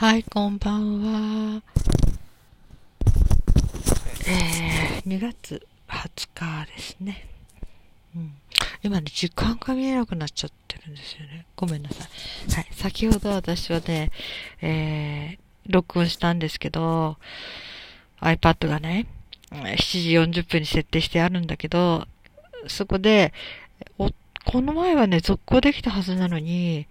はい、こんばんは。えー、2月20日ですね。うん。今ね、時間が見えなくなっちゃってるんですよね。ごめんなさい。はい。先ほど私はね、えー、録音したんですけど、iPad がね、7時40分に設定してあるんだけど、そこで、この前はね、続行できたはずなのに、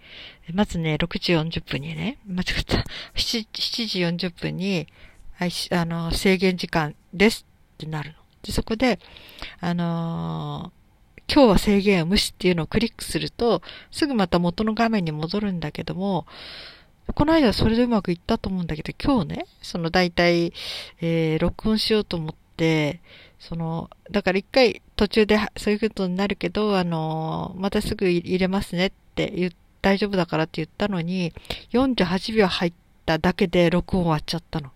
まずね、6時40分にね、間違った。7, 7時40分に、はい、あの、制限時間ですってなるの。で、そこで、あのー、今日は制限を無視っていうのをクリックすると、すぐまた元の画面に戻るんだけども、この間はそれでうまくいったと思うんだけど、今日ね、その大体、えー、録音しようと思って、その、だから一回途中でそういうことになるけど、あの、またすぐ入れますねって言大丈夫だからって言ったのに、48秒入っただけで録音終わっちゃったの。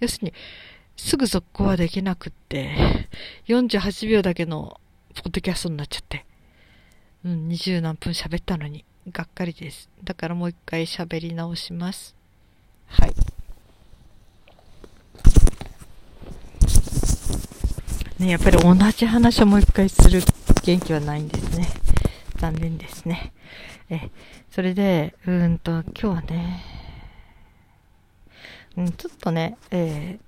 要するに、すぐ続行はできなくって、48秒だけのポッドキャストになっちゃって。うん、20何分喋ったのに、がっかりです。だからもう一回喋り直します。はい。ね、やっぱり同じ話をもう一回する元気はないんですね。残念ですね。え、それで、うんと、今日はね、うん、ちょっとね、え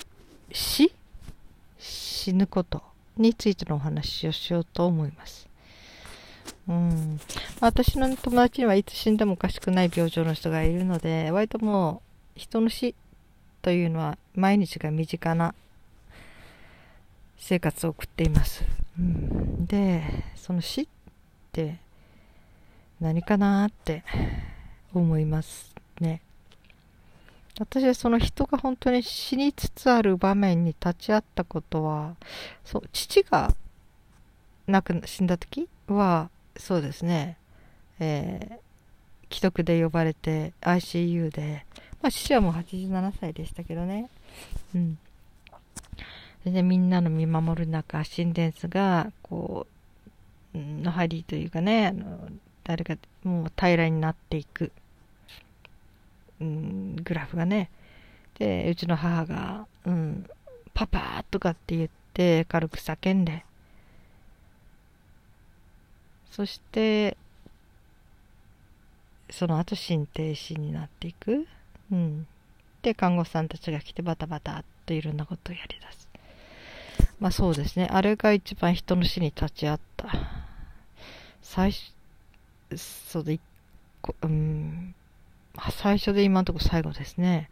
ー、死？死ぬことについてのお話をしようと思います。うん、私の友達にはいつ死んでもおかしくない病状の人がいるので、割ともう人の死というのは毎日が身近な生活を送っています。うん、で、その死って何かなって思いますね。私はその人が本当に死につつある場面に立ち会ったことは、そう、父が亡く死んだ時は、そうですね、えー、既得で呼ばれて ICU で、まあ父はもう87歳でしたけどね、うん。でみんなの見守る中、心電図が、こう、の針というかね、あの誰かもう平らになっていく、うん、グラフがね。でうちの母が「うん、パパ」とかって言って軽く叫んで。そしてその後心停止になっていく、うん、で看護師さんたちが来てバタバタっといろんなことをやりだす。まあそうですね。あれが一番人の死に立ち会った。最初そうで、うん、最初で今のところ最後ですね。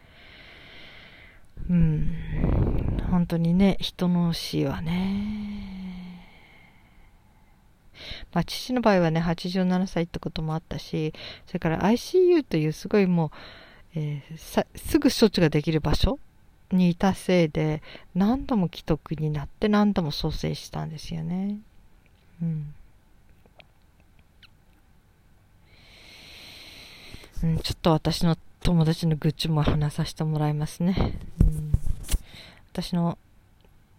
うん、本当にね、人の死はね、まあ、父の場合はね、87歳ってこともあったし、それから ICU というすごいもう、えー、すぐ処置ができる場所にいたせいで、何度も既得になって何度も蘇生したんですよね。うん。うん、ちょっと私の友達の愚痴も話させてもらいますね。うん、私の、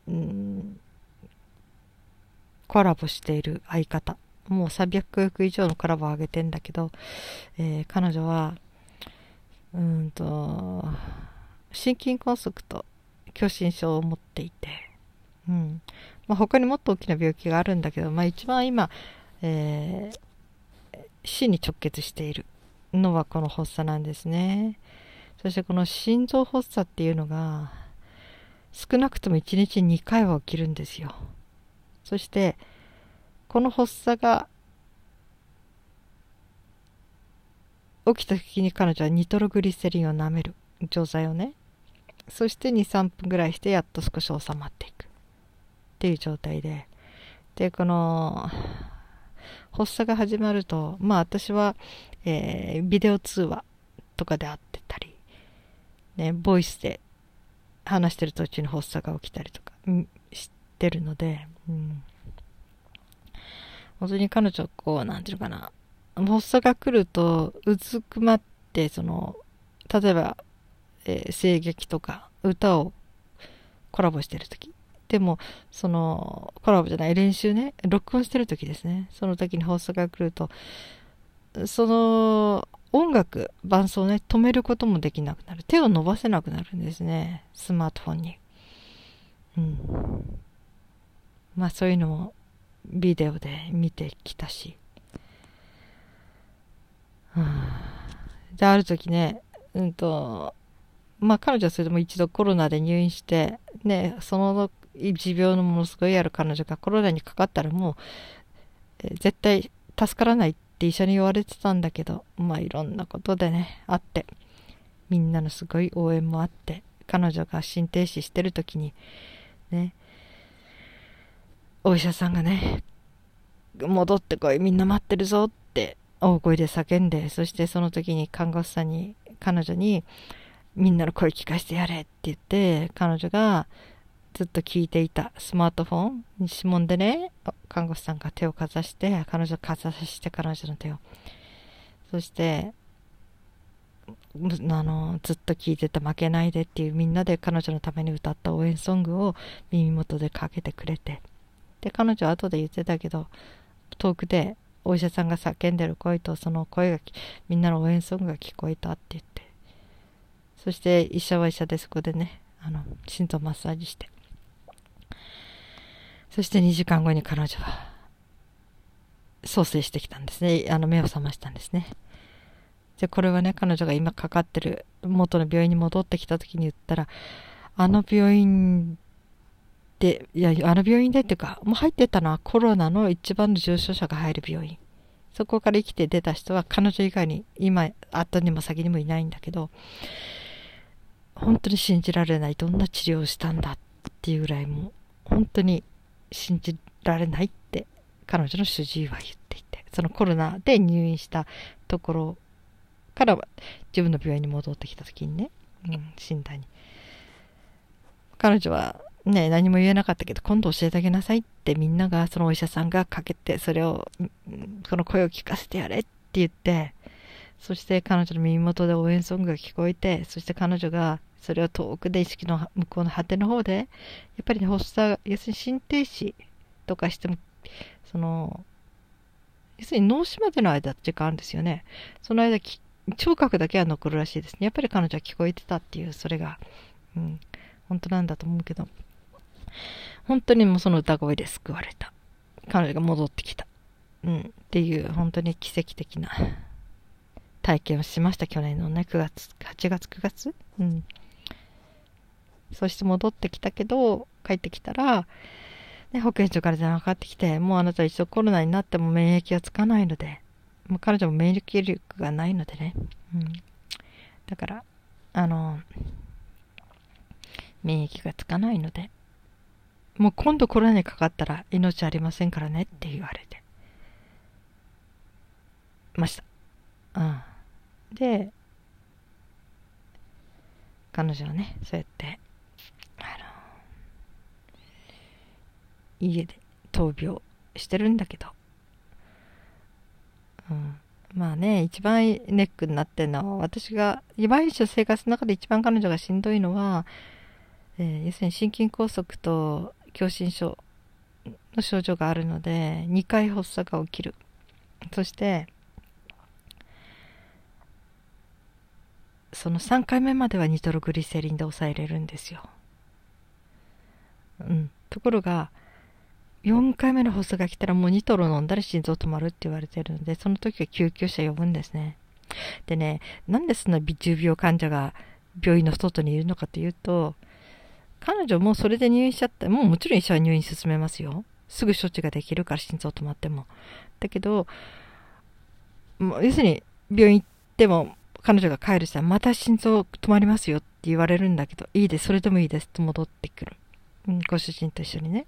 うん、コラボしている相方、もう300億以上のコラボを上げてんだけど、えー、彼女は、うんと、心筋梗塞と狭心症を持っていて、うんまあ、他にもっと大きな病気があるんだけど、まあ、一番今、えー、死に直結しているのはこの発作なんですね。そしてこの心臓発作っていうのが少なくとも1日2回は起きるんですよ。そしてこの発作が起きた時に彼女はニトログリセリンを舐める錠剤をねそして23分ぐらいしてやっと少し収まっていく。っていう状態で。でこの発作が始まるとまあ私はえー、ビデオ通話とかで会ってたり、ね、ボイスで話してる途中に発作が起きたりとか、してるので、うん、本当に彼女こう、なんていうのかな、発作が来ると、うずくまって、その、例えば、えー、声劇とか歌をコラボしてるとき。でも、その、コラボじゃない、練習ね、録音してるときですね。その時に発作が来ると、その音楽、伴奏ね、止めることもできなくなる。手を伸ばせなくなるんですね。スマートフォンに。うん。まあそういうのもビデオで見てきたし。うん。で、ある時ね、うんと、まあ彼女はそれでも一度コロナで入院して、ね、その持病のものすごいある彼女がコロナにかかったらもう、え絶対助からないって医者に言われてたんだけど、まあいろんなことでね、あって、みんなのすごい応援もあって、彼女が心停止してる時に、ね、お医者さんがね、戻ってこい、みんな待ってるぞって大声で叫んで、そしてその時に看護師さんに、彼女に、みんなの声聞かせてやれって言って、彼女がずっと聞いていたスマートフォンに指紋でね、看護師さんが手をかざして、彼女かざして彼女の手を。そして、あの、ずっと聞いてた負けないでっていうみんなで彼女のために歌った応援ソングを耳元でかけてくれて。で、彼女は後で言ってたけど、遠くでお医者さんが叫んでる声とその声がみんなの応援ソングが聞こえたって言って。そして医者は医者でそこでね、あの、心臓マッサージして。そして2時間後に彼女は、蘇生してきたんですね。あの、目を覚ましたんですね。で、これはね、彼女が今かかってる元の病院に戻ってきた時に言ったら、あの病院で、いや、あの病院でっていうか、もう入ってたのはコロナの一番の重症者が入る病院。そこから生きて出た人は彼女以外に今、後にも先にもいないんだけど、本当に信じられない。どんな治療をしたんだっていうぐらいもう、本当に信じられないって彼女の主治医は言っていて、そのコロナで入院したところから自分の病院に戻ってきた時にね、うん、診断に。彼女はね、何も言えなかったけど、今度教えてあげなさいってみんなが、そのお医者さんがかけて、それを、その声を聞かせてやれって言って、そして彼女の耳元で応援ソングが聞こえて、そして彼女がそれを遠くで意識の向こうの果ての方で、やっぱりね、発作、要するに心停止とかしても、その、要するに脳死までの間時間あるんですよね。その間、聴覚だけは残るらしいですね。やっぱり彼女は聞こえてたっていう、それが、うん、本当なんだと思うけど、本当にもうその歌声で救われた。彼女が戻ってきた。うん、っていう、本当に奇跡的な体験をしました。去年のね、9月、8月、9月？うん。そして戻ってきたけど、帰ってきたら、ね、保健所から電話かかってきて、もうあなた一度コロナになっても免疫がつかないので、もう彼女も免疫力がないのでね。うん。だから、あの、免疫がつかないので、もう今度コロナにかかったら命ありませんからねって言われてました。うん。で、彼女はね、そうやって、家で闘病してるんだけど、うん、まあね、一番ネックになってるのは、私が、毎日の生活の中で一番彼女がしんどいのは、えー、要するに心筋梗塞と狭心症の症状があるので、2回発作が起きる。そして、その3回目まではニトログリセリンで抑えれるんですよ。うん。ところが、4回目の発作が来たらもうニトロ飲んだら心臓止まるって言われてるので、その時は救急車呼ぶんですね。でね、なんでそんな重病患者が病院の外にいるのかというと、彼女もそれで入院しちゃった。もうもちろん医者は入院進めますよ。すぐ処置ができるから心臓止まっても。だけど、もう要するに病院行っても彼女が帰るしたらまた心臓止まりますよって言われるんだけど、いいです、それでもいいですと戻ってくる。うん、ご主人と一緒にね。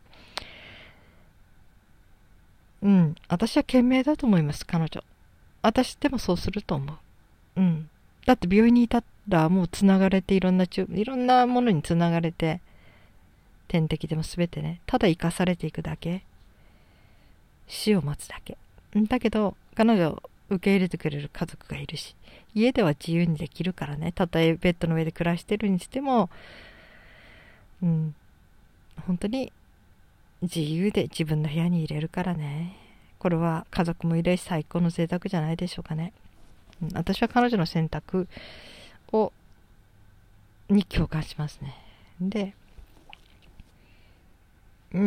うん。私は賢明だと思います、彼女。私でもそうすると思う。うん。だって病院にいたらもう繋がれていろんな中、いろんなものに繋がれて、点滴でも全てね、ただ生かされていくだけ。死を待つだけ。だけど、彼女を受け入れてくれる家族がいるし、家では自由にできるからね、たとえベッドの上で暮らしてるにしても、うん、本当に自由で自分の部屋に入れるからね。これは家族もいるし最高の贅沢じゃないでしょうかね。うん、私は彼女の選択を、に共感しますね。で、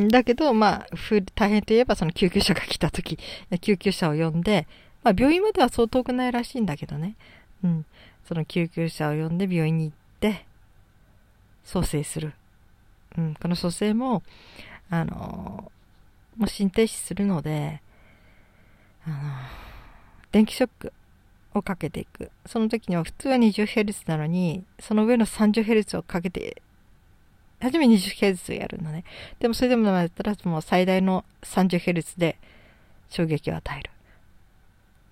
だけど、まあ、大変といえば、その救急車が来た時、救急車を呼んで、まあ、病院まではそう遠くないらしいんだけどね。うん。その救急車を呼んで病院に行って、蘇生する。うん。この蘇生も、あの、もう心停止するので、あの、電気ショックをかけていく。その時には普通は 20Hz なのに、その上の 30Hz をかけて初め 20Hz をやるのね。でもそれでもダメだったら、もう最大の 30Hz で衝撃を与える。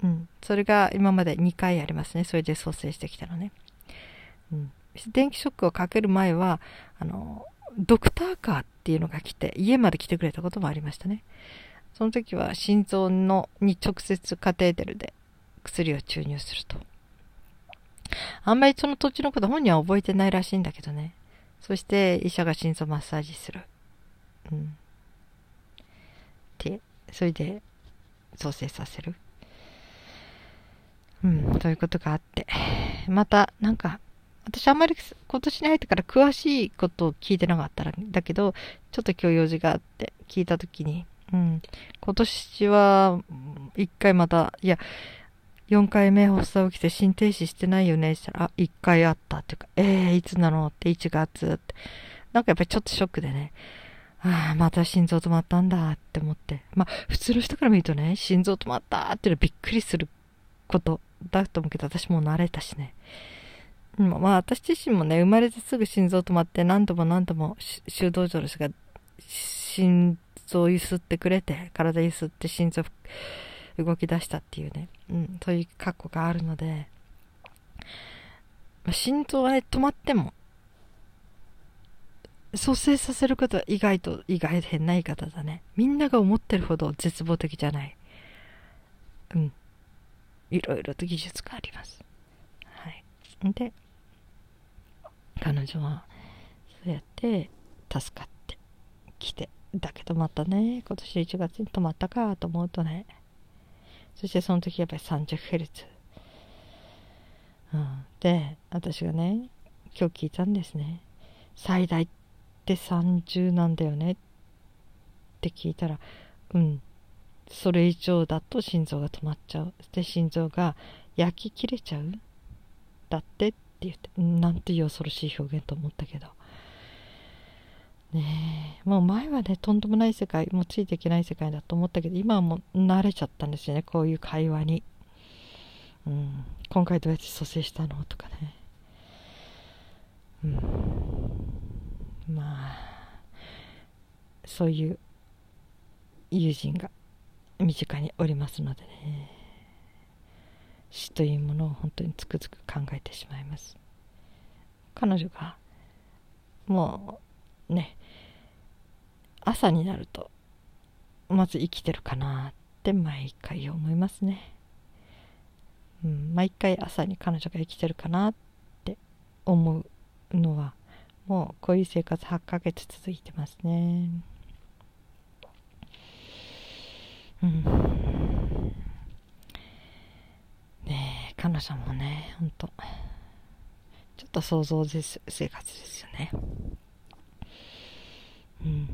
うん。それが今まで2回ありますね。それで蘇生してきたのね。うん。電気ショックをかける前は、あの、ドクターカーっていうのが来て、家まで来てくれたこともありましたね。その時は心臓のに直接カテーテルで薬を注入すると。あんまりその土地のこと本人は覚えてないらしいんだけどね。そして医者が心臓マッサージする。うん。で、それで蘇生させる。うん、ということがあって。また、なんか、私あんまり今年に入ってから詳しいことを聞いてなかったら、だけど、ちょっと今日用事があって聞いたときに、うん、今年は一回また、いや、4回目発作起きて心停止してないよねしたら、あ、1回あったっていうか、えー、いつなのって1月って。なんかやっぱりちょっとショックでね、ああ、また心臓止まったんだって思って。まあ、普通の人から見るとね、心臓止まったっていうのはびっくりすることだと思うけど、私もう慣れたしね。まあ、私自身もね、生まれてすぐ心臓止まって何度も何度も修道場の人が心臓をゆすってくれて、体ゆすって心臓動き出したっていうね、うん、そういう過去があるので、まあ、心臓は、ね、止まっても、蘇生させることは意外と意外で変な言い方だね。みんなが思ってるほど絶望的じゃない。うん。いろいろと技術があります。はい。で、彼女は、そうやって助かってきて。だけどまたね、今年1月に止まったかと思うとね、そしてその時やっぱり 30Hz、うん、で私がね今日聞いたんですね。最大って30なんだよね。って聞いたらうん。それ以上だと心臓が止まっちゃう。で心臓が焼き切れちゃうだってって。言ってなんていう恐ろしい表現と思ったけど。ねえ。もう前はねとんでもない世界もうついていけない世界だと思ったけど今はもう慣れちゃったんですよねこういう会話に、うん、今回どうやって蘇生したのとかね、うん、まあそういう友人が身近におりますのでね。死というものを本当につくづく考えてしまいます。彼女がもうね朝になるとまず生きてるかなって毎回思いますね、うん、毎回朝に彼女が生きてるかなって思うのはもうこういう生活8ヶ月続いてますねうんねえ彼女もねほんと。ちょっと想像です生活ですよね。うん。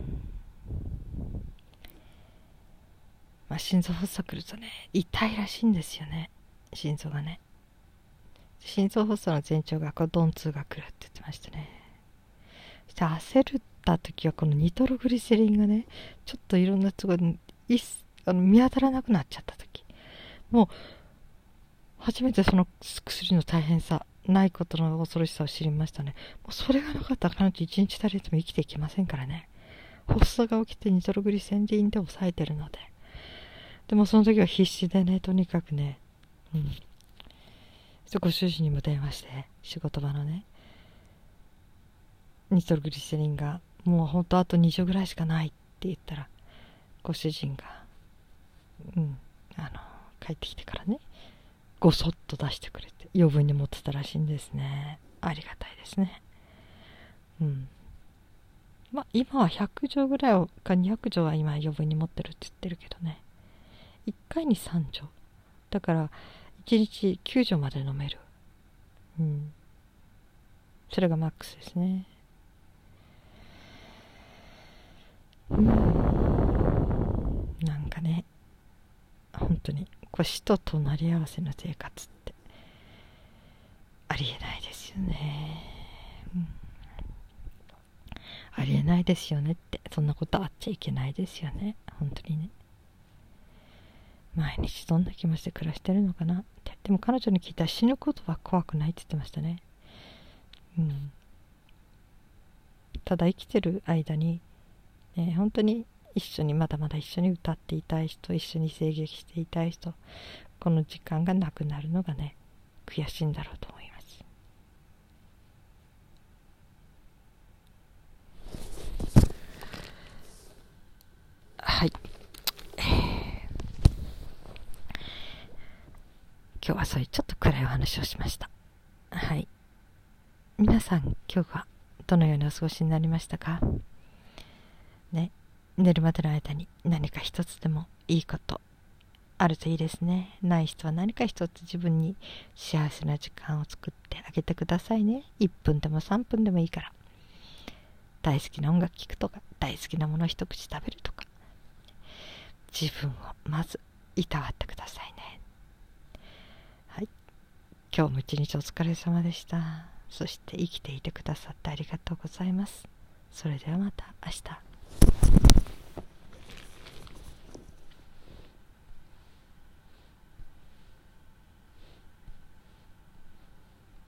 まあ、心臓発作来るとね痛いらしいんですよね。心臓がね。心臓発作の前兆がこうドン痛が来るって言ってましたね。そして焦った時はこのニトログリセリンがねちょっといろんなとこにあの見当たらなくなっちゃった時。もう初めてその薬の大変さないことの恐ろしさを知りましたね。もうそれがなかったら彼女一日たりとも生きていけませんからね。発作が起きてニトログリセンリンで抑えてるので。でもその時は必死でね、とにかくね、うん。ご主人にも電話して、仕事場のね、ニトログリセリンが、もうほんとあと2錠ぐらいしかないって言ったら、ご主人が、うん、あの、帰ってきてからね、ごそっと出してくれて、余分に持ってたらしいんですね。ありがたいですね。うん。まあ、今は100錠ぐらいか200錠は今余分に持ってるって言ってるけどね。1回に3錠だから1日9錠まで飲める。うん。それがマックスですね。うん。なんかね、本当に、腰と隣り合わせの生活ってありえないですよね。うん、ありえないですよねって、そんなことあっちゃいけないですよね。本当にね。毎日どんな気持ちで暮らしてるのかなって。でも彼女に聞いたら死ぬことは怖くないって言ってましたね。うん。ただ生きてる間に、ね、本当に一緒にまだまだ一緒に歌っていたい人一緒に声劇していたい人この時間がなくなるのがね悔しいんだろうと思います。はい、今日はそういうちょっと暗いお話をしました。はい。皆さん今日はどのようにお過ごしになりましたか？寝るまでの間に何か一つでもいいことあるといいですね。ない人は何か一つ自分に幸せな時間を作ってあげてくださいね。1分でも3分でもいいから。大好きな音楽聴くとか大好きなもの一口食べるとか。自分をまずいたわってくださいね。はい。今日も一日お疲れ様でした。そして生きていてくださってありがとうございます。それではまた明日。